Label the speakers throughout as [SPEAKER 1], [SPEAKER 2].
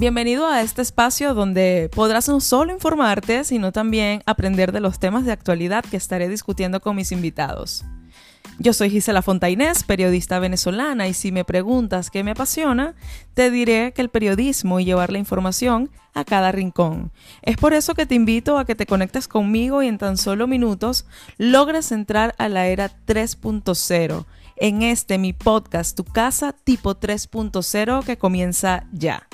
[SPEAKER 1] Bienvenido a este espacio donde podrás no solo informarte, sino también aprender de los temas de actualidad que estaré discutiendo con mis invitados. Yo soy Gisela Fontainés, periodista venezolana, y si me preguntas qué me apasiona, te diré que el periodismo y llevar la información a cada rincón. Es por eso que te invito a que te conectes conmigo y en tan solo minutos logres entrar a la era 3.0 en este mi podcast Tu casa tipo 3.0 que comienza ya.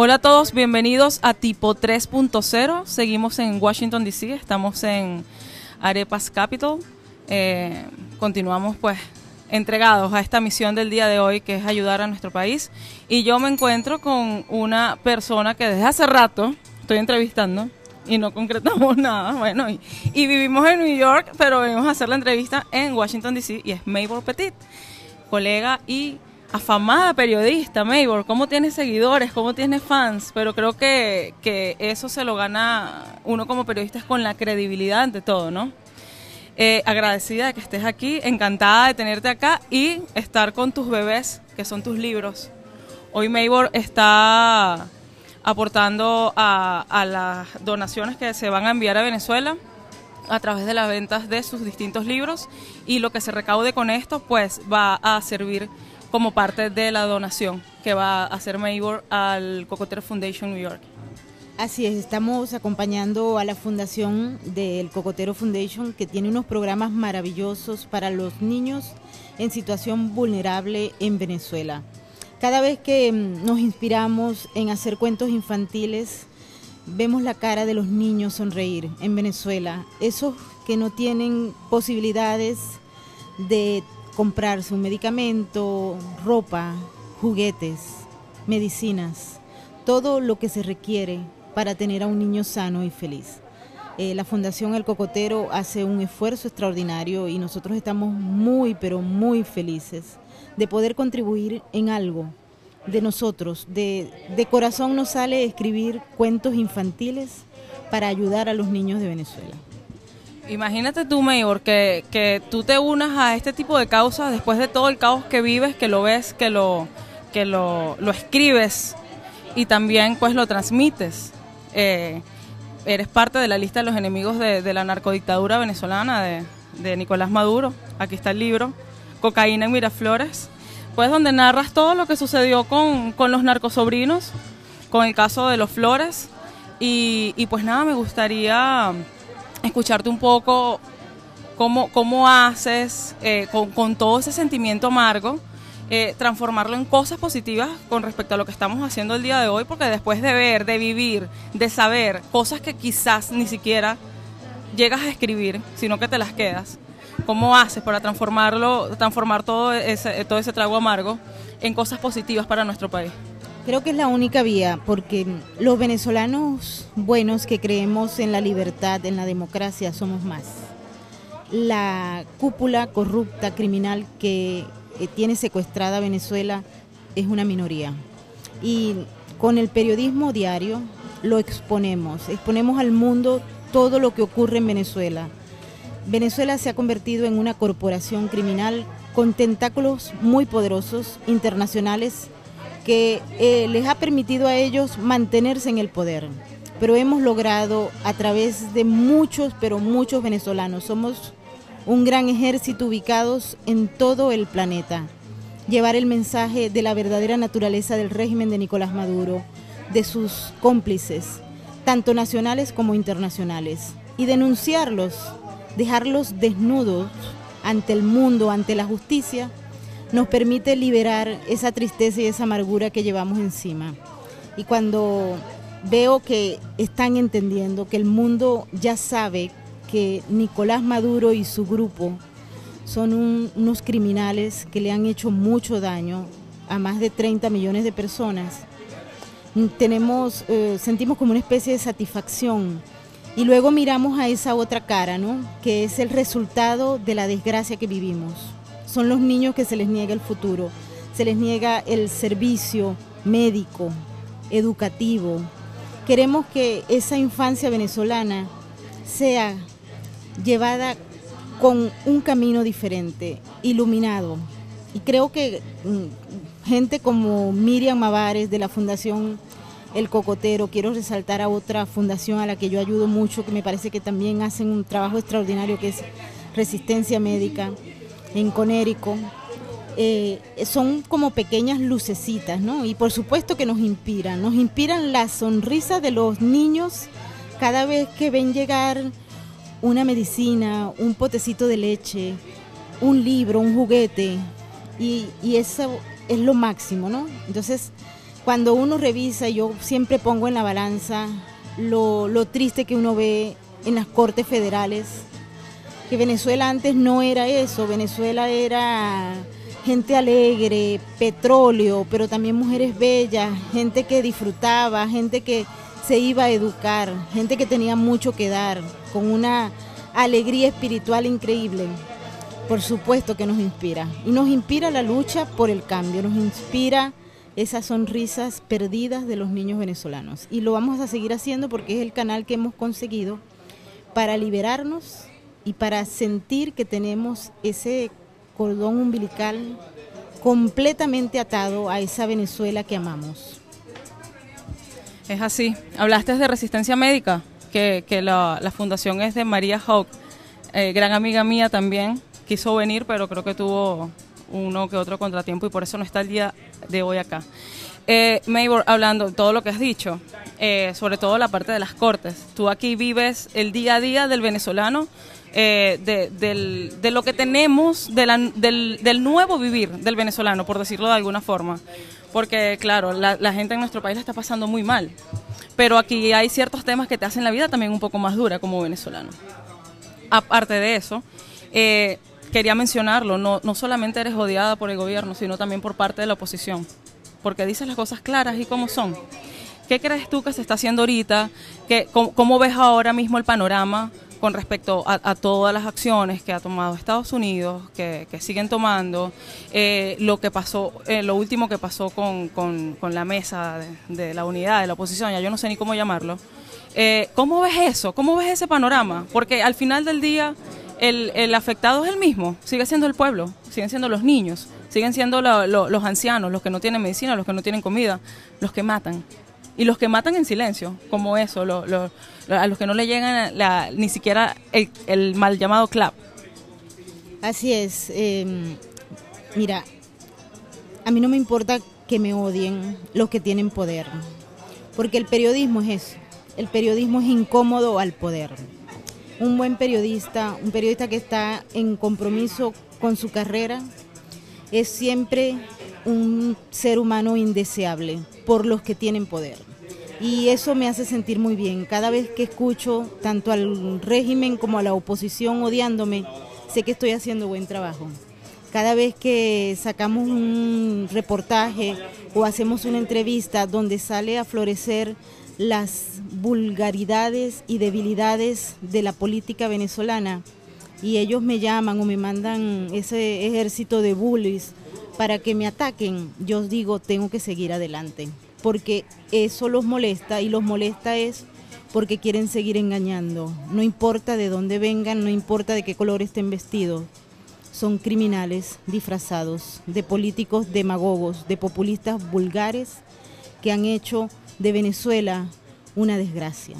[SPEAKER 1] Hola a todos, bienvenidos a Tipo 3.0. Seguimos en Washington, D.C., estamos en Arepas Capital. Eh, continuamos pues entregados a esta misión del día de hoy que es ayudar a nuestro país. Y yo me encuentro con una persona que desde hace rato estoy entrevistando y no concretamos nada. Bueno, y, y vivimos en New York, pero venimos a hacer la entrevista en Washington, D.C. y es Mabel Petit, colega y afamada periodista, Maybor, cómo tiene seguidores, cómo tiene fans, pero creo que, que, eso se lo gana uno como periodista con la credibilidad ante todo, ¿no? Eh, agradecida de que estés aquí, encantada de tenerte acá y estar con tus bebés, que son tus libros. Hoy Maybor está aportando a, a las donaciones que se van a enviar a Venezuela a través de las ventas de sus distintos libros y lo que se recaude con esto pues va a servir como parte de la donación que va a hacer Maybor al Cocotero Foundation New York.
[SPEAKER 2] Así es, estamos acompañando a la fundación del Cocotero Foundation que tiene unos programas maravillosos para los niños en situación vulnerable en Venezuela. Cada vez que mm, nos inspiramos en hacer cuentos infantiles, vemos la cara de los niños sonreír en Venezuela, esos que no tienen posibilidades de comprarse un medicamento, ropa, juguetes, medicinas, todo lo que se requiere para tener a un niño sano y feliz. Eh, la Fundación El Cocotero hace un esfuerzo extraordinario y nosotros estamos muy, pero muy felices de poder contribuir en algo de nosotros. De, de corazón nos sale escribir cuentos infantiles para ayudar a los niños de Venezuela.
[SPEAKER 1] Imagínate tú, Mayor, que, que tú te unas a este tipo de causas después de todo el caos que vives, que lo ves, que lo, que lo, lo escribes y también pues lo transmites. Eh, eres parte de la lista de los enemigos de, la narcodictadura venezolana de, de, Nicolás Maduro. Aquí está el libro, Cocaína en Miraflores, pues donde narras todo lo que sucedió con, con los narcosobrinos, con el caso de los Flores. Y, y pues nada, me gustaría escucharte un poco cómo, cómo haces eh, con, todo ese sentimiento amargo, eh, transformarlo en cosas positivas con respecto a lo que estamos haciendo el día de hoy, porque después de ver, de vivir, de saber cosas que quizás ni siquiera llegas a escribir, sino que te las quedas, ¿cómo haces para transformarlo, transformar todo ese, todo ese trago amargo en cosas positivas para nuestro país?
[SPEAKER 2] Creo que es la única vía, porque los venezolanos buenos que creemos en la libertad, en la democracia, somos más. La cúpula corrupta, criminal que eh, tiene secuestrada Venezuela es una minoría. Y con el periodismo diario lo exponemos, exponemos al mundo todo lo que ocurre en Venezuela. Venezuela se ha convertido en una corporación criminal con tentáculos muy poderosos, internacionales, que eh, les ha permitido a ellos mantenerse en el poder. Pero hemos logrado a través de muchos, pero muchos venezolanos, somos un gran ejército ubicados en todo el planeta, llevar el mensaje de la verdadera naturaleza del régimen de Nicolás Maduro, de sus cómplices, tanto nacionales como internacionales, y denunciarlos, dejarlos desnudos ante el mundo, ante la justicia, nos permite liberar esa tristeza y esa amargura que llevamos encima. Y cuando veo que están entendiendo, que el mundo ya sabe que Nicolás Maduro y su grupo son un, unos criminales que le han hecho mucho daño a más de 30 millones de personas, tenemos, eh, sentimos como una especie de satisfacción. Y luego miramos a esa otra cara, ¿no? Que es el resultado de la desgracia que vivimos son los niños que se les niega el futuro, se les niega el servicio médico, educativo. Queremos que esa infancia venezolana sea llevada con un camino diferente, iluminado, y creo que mm, gente como Miriam Mavares de la Fundación El Cocotero, quiero resaltar a otra fundación a la que yo ayudo mucho, que me parece que también hacen un trabajo extraordinario, que es Resistencia Médica en Conérico. Eh, son como pequeñas lucecitas, ¿no? Y por supuesto que nos inspiran, nos inspiran las sonrisas de los niños cada vez que ven llegar una medicina, un potecito de leche, un libro, un juguete, y, eso es lo máximo, ¿no? Entonces, cuando uno revisa, yo siempre pongo en la balanza lo, lo triste que uno ve en las cortes federales, que Venezuela antes no era eso, Venezuela era gente alegre, petróleo, pero también mujeres bellas, gente que disfrutaba, gente que se iba a educar, gente que tenía mucho que dar, con una alegría espiritual increíble por supuesto que nos inspira. Y nos inspira la lucha por el cambio, nos inspira esas sonrisas perdidas de los niños venezolanos. Y lo vamos a seguir haciendo porque es el canal que hemos conseguido para liberarnos y para sentir que tenemos ese cordón umbilical completamente atado a esa Venezuela que amamos.
[SPEAKER 1] Es así. Hablaste de resistencia médica, que, la, fundación es de María Hawk, eh, gran amiga mía también, quiso venir, pero creo que tuvo uno que otro contratiempo y por eso no está el día de hoy acá. Eh, Maybor, hablando todo lo que has dicho, eh, sobre todo la parte de las cortes, tú aquí vives el día a día del venezolano, eh, de, lo que tenemos, del, del, nuevo vivir del venezolano, por decirlo de alguna forma. Porque, claro, la, la gente en nuestro país la está pasando muy mal, pero aquí hay ciertos temas que te hacen la vida también un poco más dura como venezolano. Aparte de eso, eh, quería mencionarlo, no, no solamente eres odiada por el gobierno, sino también por parte de la oposición, porque dices las cosas claras y cómo son. ¿Qué crees tú que se está haciendo ahorita? ¿Qué, cómo, ves ahora mismo el panorama con respecto a, todas las acciones que ha tomado Estados Unidos, que, siguen tomando, eh, lo que pasó, eh, lo último que pasó con, la mesa de, la unidad de la oposición, ya yo no sé ni cómo llamarlo. Eh, ¿Cómo ves eso? ¿Cómo ves ese panorama? Porque al final del día el, afectado es el mismo, sigue siendo el pueblo, siguen siendo los niños, siguen siendo los ancianos, los que no tienen medicina, los que no tienen comida, los que matan. Y los que matan en silencio, como eso, a los que no le llegan ni siquiera el, mal llamado clap.
[SPEAKER 2] Así es. Em, mira, a mí no me importa que me odien los que tienen poder, porque el periodismo es eso. El periodismo es incómodo al poder un buen periodista, un periodista que está en compromiso con su carrera, es siempre un ser humano indeseable por los que tienen poder. Y eso me hace sentir muy bien. Cada vez que escucho tanto al régimen como a la oposición odiándome, sé que estoy haciendo buen trabajo. Cada vez que sacamos un reportaje o hacemos una entrevista donde sale a florecer las vulgaridades y debilidades de la política venezolana y ellos me llaman o me mandan ese ejército de bullies para que me ataquen, yo digo, tengo que seguir adelante, porque eso los molesta y los molesta es porque quieren seguir engañando. No importa de dónde vengan, no importa de qué color estén vestidos. Son criminales disfrazados de políticos demagogos, de populistas vulgares que han hecho de Venezuela una desgracia.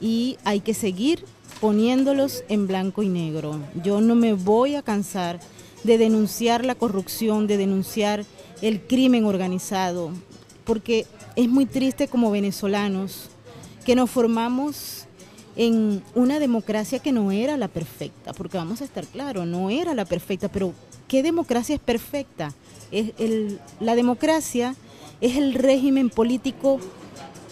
[SPEAKER 2] Y hay que seguir poniéndolos en blanco y negro. Yo no me voy a cansar de denunciar la corrupción, de denunciar el crimen organizado, porque es muy triste como venezolanos que nos formamos en una democracia que no era la perfecta, porque vamos a estar claros, no era la perfecta, pero ¿qué democracia es perfecta? Es el, la democracia es el régimen político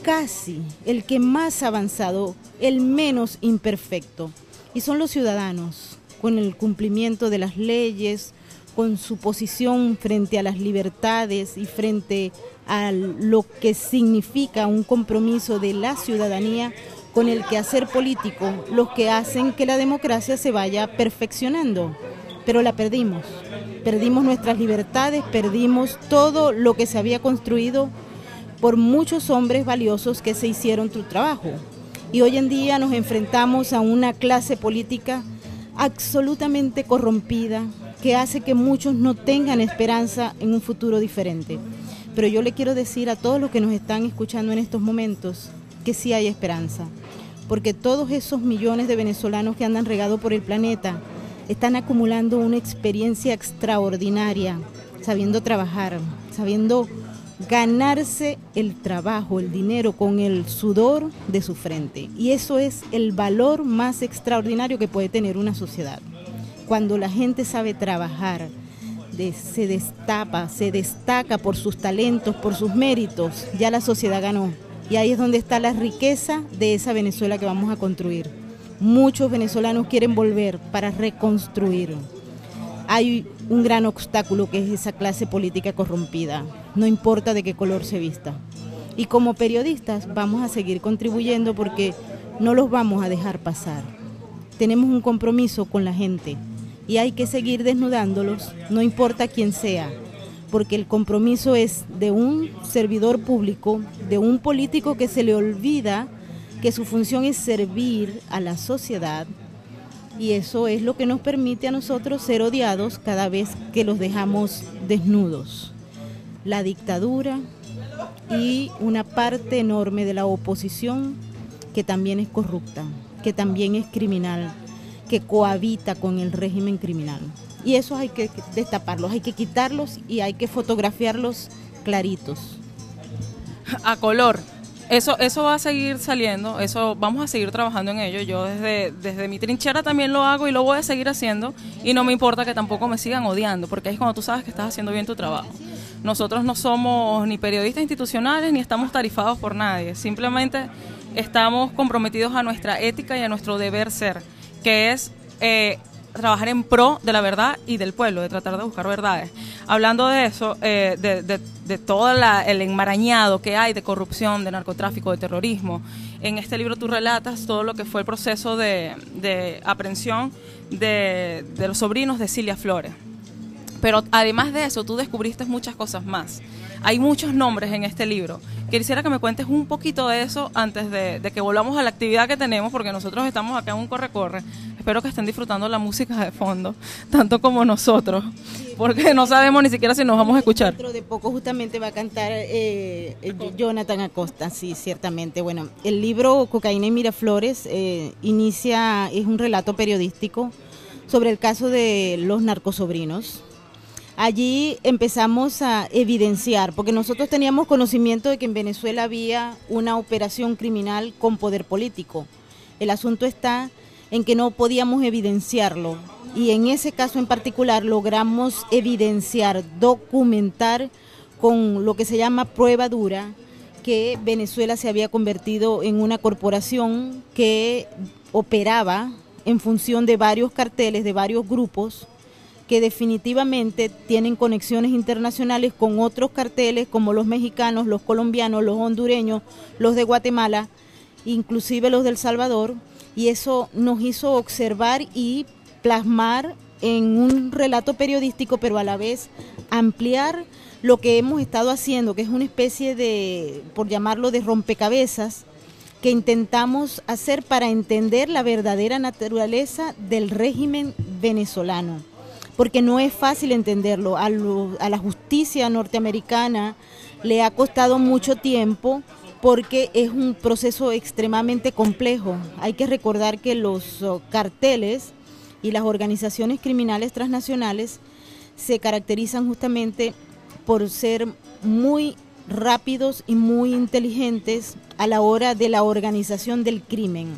[SPEAKER 2] casi el que más avanzado, el menos imperfecto. Y son los ciudadanos, con el cumplimiento de las leyes, con su posición frente a las libertades y frente a lo que significa un compromiso de la ciudadanía con el quehacer político, los que hacen que la democracia se vaya perfeccionando. Pero la perdimos. Perdimos nuestras libertades, perdimos todo lo que se había construido por muchos hombres valiosos que se hicieron tu trabajo. Y hoy en día nos enfrentamos a una clase política absolutamente corrompida, que hace que muchos no tengan esperanza en un futuro diferente. Pero yo le quiero decir a todos los que nos están escuchando en estos momentos que sí hay esperanza, porque todos esos millones de venezolanos que andan regados por el planeta están acumulando una experiencia extraordinaria, sabiendo trabajar, sabiendo ganarse el trabajo, el dinero con el sudor de su frente. Y eso es el valor más extraordinario que puede tener una sociedad. Cuando la gente sabe trabajar, se destapa, se destaca por sus talentos, por sus méritos, ya la sociedad ganó. Y ahí es donde está la riqueza de esa Venezuela que vamos a construir. Muchos venezolanos quieren volver para reconstruir. Hay un gran obstáculo que es esa clase política corrompida, no importa de qué color se vista. Y como periodistas vamos a seguir contribuyendo porque no los vamos a dejar pasar. Tenemos un compromiso con la gente y hay que seguir desnudándolos, no importa quién sea, porque el compromiso es de un servidor público, de un político que se le olvida que su función es servir a la sociedad y eso es lo que nos permite a nosotros ser odiados cada vez que los dejamos desnudos. La dictadura y una parte enorme de la oposición que también es corrupta, que también es criminal, que cohabita con el régimen criminal. Y eso hay que destaparlos, hay que quitarlos y hay que fotografiarlos claritos.
[SPEAKER 1] A color. Eso, eso va a seguir saliendo, eso vamos a seguir trabajando en ello. Yo desde, desde mi trinchera también lo hago y lo voy a seguir haciendo y no me importa que tampoco me sigan odiando, porque es cuando tú sabes que estás haciendo bien tu trabajo. Nosotros no somos ni periodistas institucionales ni estamos tarifados por nadie, simplemente estamos comprometidos a nuestra ética y a nuestro deber ser, que es eh, trabajar en pro de la verdad y del pueblo, de tratar de buscar verdades. Hablando de eso, eh, de, de, todo el enmarañado que hay de corrupción, de narcotráfico, de terrorismo, en este libro tú relatas todo lo que fue el proceso de, de aprehensión de, de los sobrinos de Cilia Flores. Pero además de eso, tú descubriste muchas cosas más. Hay muchos nombres en este libro. Quisiera que me cuentes un poquito de eso antes de, de que volvamos a la actividad que tenemos, porque nosotros estamos acá en un corre-corre espero que estén disfrutando la música de fondo, tanto como nosotros, porque no sabemos ni siquiera si nos vamos a escuchar.
[SPEAKER 2] Dentro de poco justamente va a cantar eh, Jonathan Acosta, sí, ciertamente. Bueno, el libro Cocaína y Miraflores eh, inicia, es un relato periodístico sobre el caso de los narcosobrinos. Allí empezamos a evidenciar, porque nosotros teníamos conocimiento de que en Venezuela había una operación criminal con poder político. El asunto está en que no podíamos evidenciarlo. Y en ese caso en particular logramos evidenciar, documentar con lo que se llama prueba dura que Venezuela se había convertido en una corporación que operaba en función de varios carteles, de varios grupos, que definitivamente tienen conexiones internacionales con otros carteles como los mexicanos, los colombianos, los hondureños, los de Guatemala, inclusive los del Salvador, y eso nos hizo observar y plasmar en un relato periodístico, pero a la vez ampliar lo que hemos estado haciendo, que es una especie de, por llamarlo, de rompecabezas, que intentamos hacer para entender la verdadera naturaleza del régimen venezolano, porque no es fácil entenderlo. A, a la justicia norteamericana le ha costado mucho tiempo porque es un proceso extremadamente complejo. Hay que recordar que los oh, carteles y las organizaciones criminales transnacionales se caracterizan justamente por ser muy rápidos y muy inteligentes a la hora de la organización del crimen.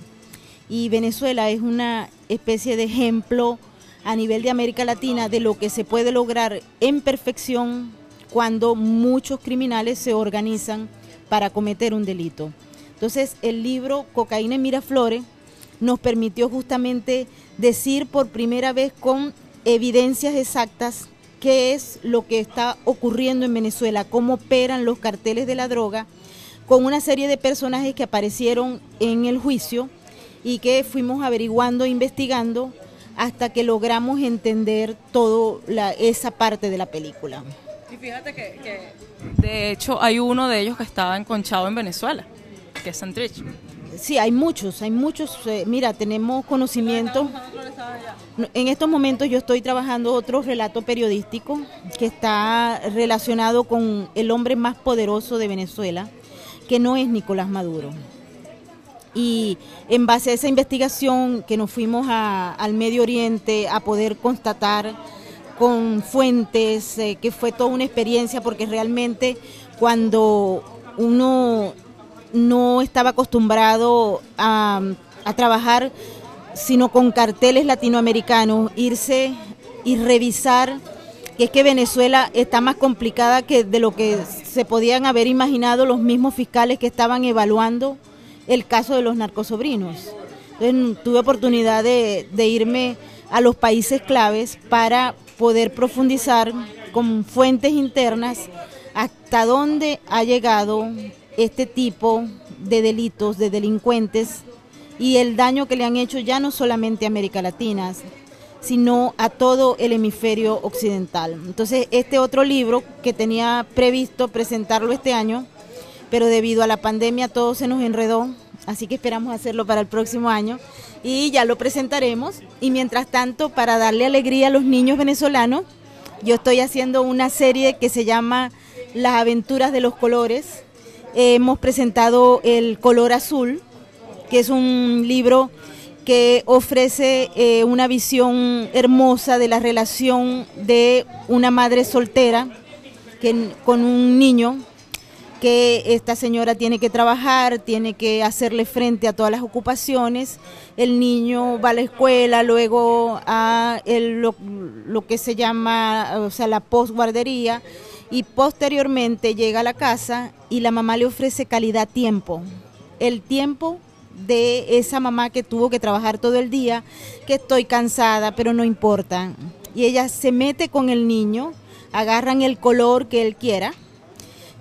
[SPEAKER 2] Y Venezuela es una especie de ejemplo a nivel de América Latina de lo que se puede lograr en perfección cuando muchos criminales se organizan para cometer un delito. Entonces, el libro Cocaína en Miraflores nos permitió justamente decir por primera vez con evidencias exactas qué es lo que está ocurriendo en Venezuela, cómo operan los carteles de la droga, con una serie de personajes que aparecieron en el juicio y que fuimos averiguando, e investigando, hasta que logramos entender toda esa parte de la película.
[SPEAKER 1] Y fíjate que, de hecho hay uno de ellos que estaba enconchado en Venezuela, que es Santrich.
[SPEAKER 2] Sí, hay muchos, hay muchos. Eh, mira, tenemos conocimiento. En estos momentos yo estoy trabajando otro relato periodístico que está relacionado con el hombre más poderoso de Venezuela, que no es Nicolás Maduro. Y en base a esa investigación que nos fuimos al Medio Oriente a poder constatar con fuentes, eh, que fue toda una experiencia, porque realmente cuando uno no estaba acostumbrado a, trabajar sino con carteles latinoamericanos, irse y revisar que es que Venezuela está más complicada que de lo que se podían haber imaginado los mismos fiscales que estaban evaluando el caso de los narcosobrinos. Entonces tuve oportunidad de irme a los países claves para poder profundizar con fuentes internas hasta dónde ha llegado este tipo de delitos, de delincuentes y el daño que le han hecho ya no solamente a América Latina, sino a todo el hemisferio occidental. Entonces, este otro libro que tenía previsto presentarlo este año, pero debido a la pandemia todo se nos enredó, así que esperamos hacerlo para el próximo año y ya lo presentaremos. Y mientras tanto, para darle alegría a los niños venezolanos, yo estoy haciendo una serie que se llama Las aventuras de los colores. hemos presentado el color azul, que es un libro que ofrece eh, una visión hermosa de la relación de una madre soltera con un niño que esta señora tiene que trabajar, tiene que hacerle frente a todas las ocupaciones. El niño va a la escuela, luego a lo, lo, que se llama, o sea, la postguardería, y posteriormente llega a la casa y la mamá le ofrece calidad tiempo. El tiempo de esa mamá que tuvo que trabajar todo el día, que estoy cansada, pero no importa. Y ella se mete con el niño, agarran el color que él quiera,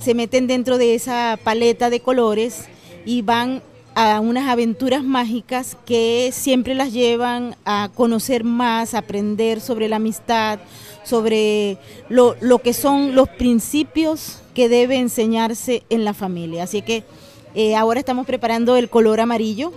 [SPEAKER 2] se meten dentro de esa paleta de colores y van a unas aventuras mágicas que siempre las llevan a conocer más, aprender sobre la amistad, sobre lo, lo que son los principios que debe enseñarse en la familia. Así que eh, ahora estamos preparando el color amarillo.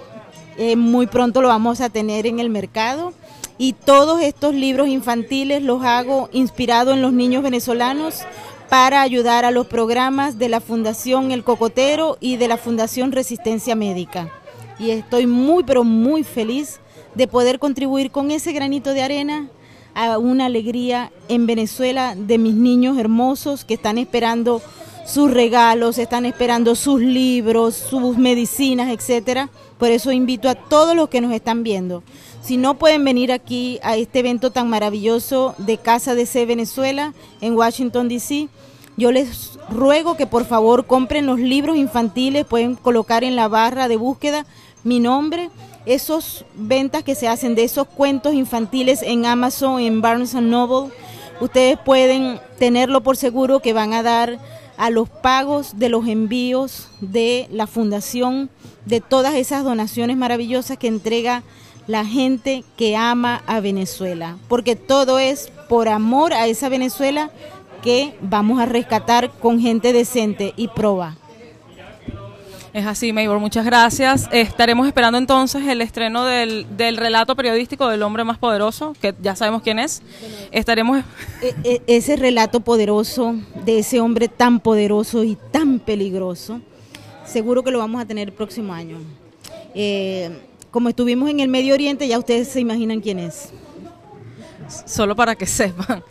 [SPEAKER 2] Eh, muy pronto lo vamos a tener en el mercado. Y todos estos libros infantiles los hago inspirado en los niños venezolanos para ayudar a los programas de la Fundación El Cocotero y de la Fundación Resistencia Médica. Y estoy muy, pero muy feliz de poder contribuir con ese granito de arena a una alegría en Venezuela de mis niños hermosos que están esperando sus regalos, están esperando sus libros, sus medicinas, etcétera. Por eso invito a todos los que nos están viendo. Si no pueden venir aquí a este evento tan maravilloso de Casa de C Venezuela en Washington DC, yo les ruego que por favor compren los libros infantiles, pueden colocar en la barra de búsqueda mi nombre, esos ventas que se hacen de esos cuentos infantiles en Amazon, en Barnes Noble, ustedes pueden tenerlo por seguro que van a dar a los pagos de los envíos de la fundación, de todas esas donaciones maravillosas que entrega la gente que ama a Venezuela, porque todo es por amor a esa Venezuela que vamos a rescatar con gente decente y proba.
[SPEAKER 1] Es así, Maybor, muchas gracias. Estaremos esperando entonces el estreno del, del, relato periodístico del hombre más poderoso, que ya sabemos quién es. Estaremos...
[SPEAKER 2] E, e, ese relato poderoso de ese hombre tan poderoso y tan peligroso, seguro que lo vamos a tener el próximo año. Eh, como estuvimos en el Medio Oriente, ya ustedes se imaginan quién es.
[SPEAKER 1] Solo para que sepan.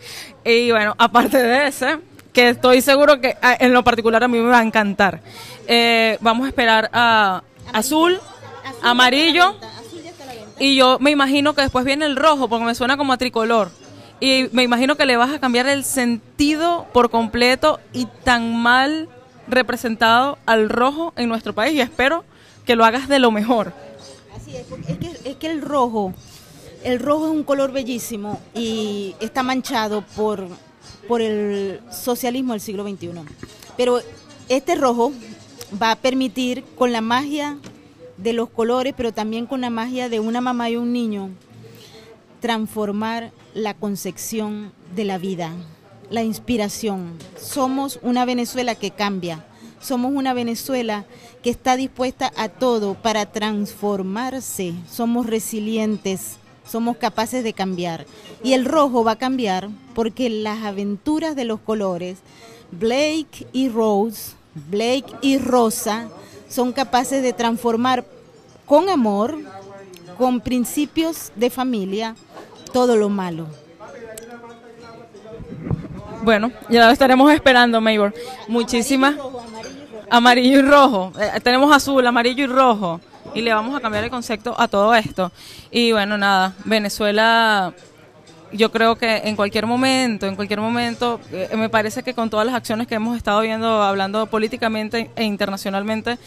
[SPEAKER 1] Y bueno, aparte de ese, que estoy seguro que ah, en lo particular a mí me va a encantar. Eh, vamos a esperar a azul, amarillo, y yo me imagino que después viene el rojo, porque me suena como a tricolor. Y me imagino que le vas a cambiar el sentido por completo y tan mal representado al rojo en nuestro país y espero que lo hagas de lo mejor.
[SPEAKER 2] Así es, es que, es que el rojo, el rojo es un color bellísimo y está manchado por por el socialismo del siglo XXI. Pero este rojo va a permitir, con la magia de los colores, pero también con la magia de una mamá y un niño, transformar la concepción de la vida, la inspiración. Somos una Venezuela que cambia, somos una Venezuela que está dispuesta a todo para transformarse, somos resilientes, somos capaces de cambiar. Y el rojo va a cambiar porque las aventuras de los colores, Blake y Rose, Blake y Rosa, son capaces de transformar con amor, con principios de familia, todo lo malo.
[SPEAKER 1] Bueno, ya lo estaremos esperando, Mayor. Muchísimas. Amarillo y rojo. Eh, tenemos azul, amarillo y rojo. Y le vamos a cambiar el concepto a todo esto. Y bueno, nada, Venezuela yo creo que en cualquier momento, en cualquier momento, eh, me parece que con todas las acciones que hemos estado viendo, hablando políticamente e internacionalmente,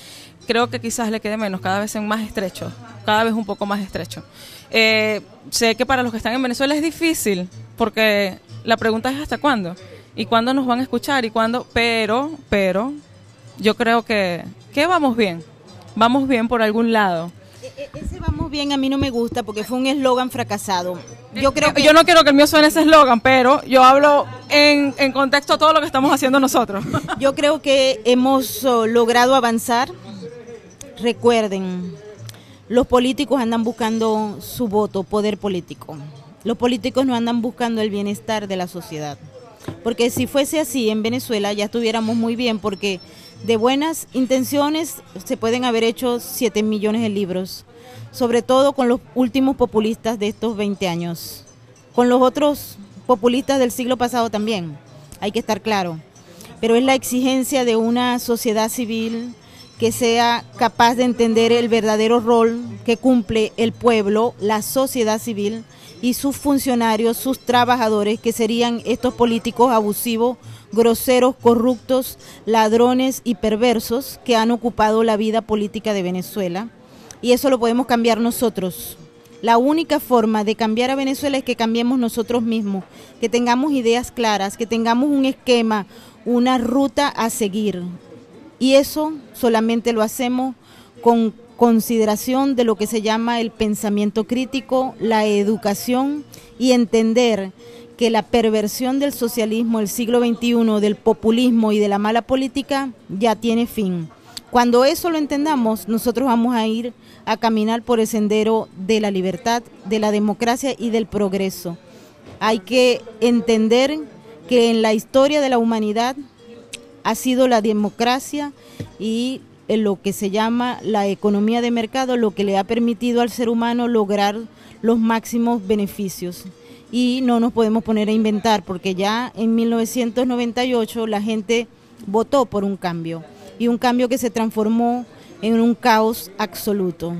[SPEAKER 1] creo que quizás le quede menos, cada vez en más estrecho, cada vez un poco más estrecho. Eh, sé que para los que están en Venezuela es difícil, porque la pregunta es hasta cuándo y cuándo nos van a escuchar y cuándo, pero, pero, yo creo que, que vamos bien, vamos bien por algún lado.
[SPEAKER 2] E, e, ese vamos bien a mí no me gusta porque fue un eslogan fracasado.
[SPEAKER 1] Yo creo que... yo no quiero que el mío suene ese eslogan, pero yo hablo en, en contexto a todo lo que estamos haciendo nosotros.
[SPEAKER 2] Yo creo que hemos oh, logrado avanzar. Recuerden, los políticos andan buscando su voto, poder político. Los políticos no andan buscando el bienestar de la sociedad. Porque si fuese así en Venezuela ya estuviéramos muy bien porque de buenas intenciones se pueden haber hecho 7 millones de libros, sobre todo con los últimos populistas de estos 20 años, con los otros populistas del siglo pasado también, hay que estar claro. Pero es la exigencia de una sociedad civil que sea capaz de entender el verdadero rol que cumple el pueblo, la sociedad civil y sus funcionarios, sus trabajadores, que serían estos políticos abusivos groseros, corruptos, ladrones y perversos que han ocupado la vida política de Venezuela. Y eso lo podemos cambiar nosotros. La única forma de cambiar a Venezuela es que cambiemos nosotros mismos, que tengamos ideas claras, que tengamos un esquema, una ruta a seguir. Y eso solamente lo hacemos con consideración de lo que se llama el pensamiento crítico, la educación y entender que la perversión del socialismo del siglo XXI, del populismo y de la mala política ya tiene fin. Cuando eso lo entendamos, nosotros vamos a ir a caminar por el sendero de la libertad, de la democracia y del progreso. Hay que entender que en la historia de la humanidad ha sido la democracia y en lo que se llama la economía de mercado lo que le ha permitido al ser humano lograr los máximos beneficios y no nos podemos poner a inventar porque ya en 1998 la gente votó por un cambio y un cambio que se transformó en un caos absoluto.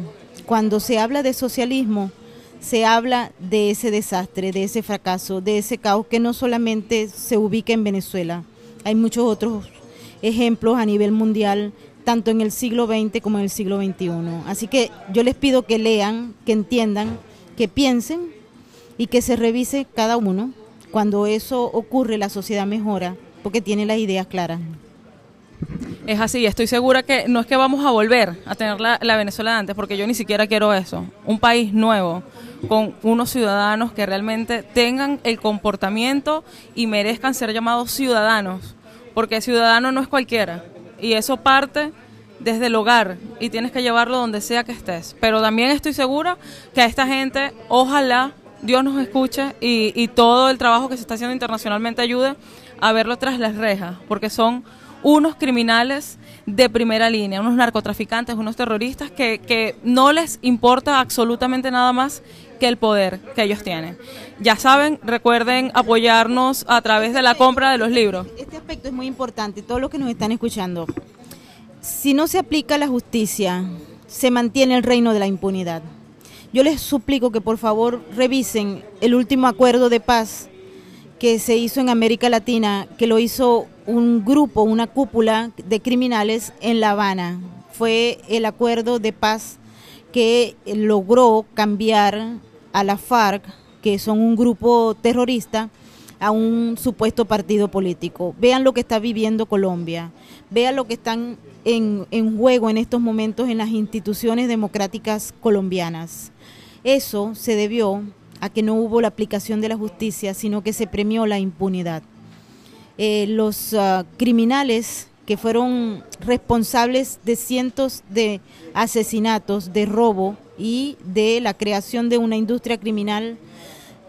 [SPEAKER 2] Cuando se habla de socialismo, se habla de ese desastre, de ese fracaso, de ese caos que no solamente se ubica en Venezuela, hay muchos otros ejemplos a nivel mundial, tanto en el siglo XX como en el siglo XXI. Así que yo les pido que lean, que entiendan, que piensen y que se revise cada uno. Cuando eso ocurre, la sociedad mejora porque tiene las ideas claras.
[SPEAKER 1] Es así, estoy segura que no es que vamos a volver a tener la, Venezuela antes, porque yo ni siquiera quiero eso. Un país nuevo, con unos ciudadanos que realmente tengan el comportamiento y merezcan ser llamados ciudadanos, porque ciudadano no es cualquiera. Y eso parte desde el hogar y tienes que llevarlo donde sea que estés. Pero también estoy segura que a esta gente, ojalá Dios nos escuche y, todo el trabajo que se está haciendo internacionalmente ayude a verlo tras las rejas, porque son unos criminales de primera línea, unos narcotraficantes, unos terroristas que, que no les importa absolutamente nada más que el poder que ellos tienen. Ya saben, recuerden apoyarnos a través de la compra de los libros.
[SPEAKER 2] Este aspecto es muy importante, todos los que nos están escuchando. Si no se aplica la justicia, se mantiene el reino de la impunidad. Yo les suplico que por favor revisen el último acuerdo de paz que se hizo en América Latina, que lo hizo un grupo, una cúpula de criminales en La Habana. Fue el acuerdo de paz que logró cambiar a la FARC, que son un grupo terrorista, a un supuesto partido político. Vean lo que está viviendo Colombia, vean lo que están en, en juego en estos momentos en las instituciones democráticas colombianas. Eso se debió a que no hubo la aplicación de la justicia, sino que se premió la impunidad. Eh, los ah, criminales que fueron responsables de cientos de asesinatos, de robo y de la creación de una industria criminal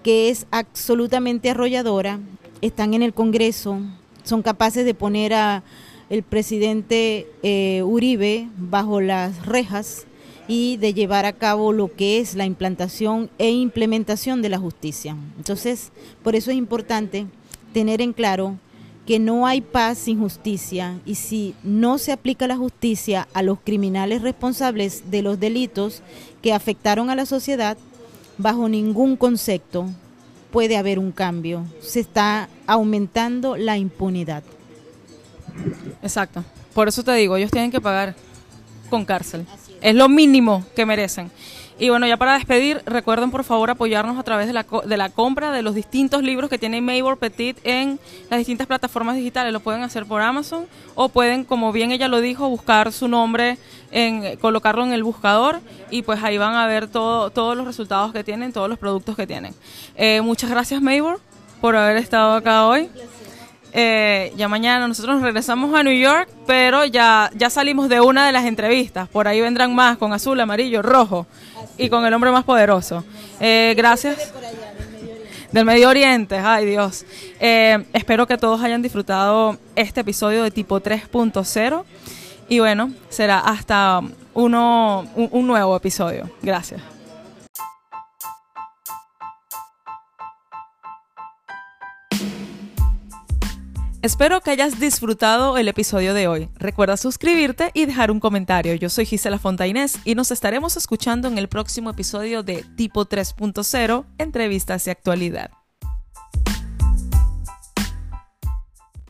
[SPEAKER 2] que es absolutamente arrolladora. Están en el Congreso, son capaces de poner a el presidente eh, Uribe bajo las rejas y de llevar a cabo lo que es la implantación e implementación de la justicia. Entonces, por eso es importante tener en claro que no hay paz sin justicia y si no se aplica la justicia a los criminales responsables de los delitos que afectaron a la sociedad, bajo ningún concepto puede haber un cambio. Se está aumentando la impunidad.
[SPEAKER 1] Exacto. Por eso te digo, ellos tienen que pagar con cárcel. Es. lo mínimo que merecen. Y bueno, ya para despedir, recuerden por favor apoyarnos a través de la, de la compra de los distintos libros que tiene Maybor Petit en las distintas plataformas digitales. Lo pueden hacer por Amazon o pueden, como bien ella lo dijo, buscar su nombre, en colocarlo en el buscador y pues ahí van a ver todo, todos los resultados que tienen, todos los productos que tienen. Eh, muchas gracias Maybor por haber estado acá hoy. Eh, ya mañana nosotros nos regresamos a New York, pero ya, ya salimos de una de las entrevistas. Por ahí vendrán más con azul, amarillo, rojo y con el hombre más poderoso. Eh, gracias. Del Medio Oriente, ay Dios. Eh, espero que todos hayan disfrutado este episodio de tipo 3.0 y bueno, será hasta uno, un nuevo episodio. Gracias. Espero que hayas disfrutado el episodio de hoy. Recuerda suscribirte y dejar un comentario. Yo soy Gisela Fontainés y nos estaremos escuchando en el próximo episodio de Tipo 3.0, Entrevistas y Actualidad.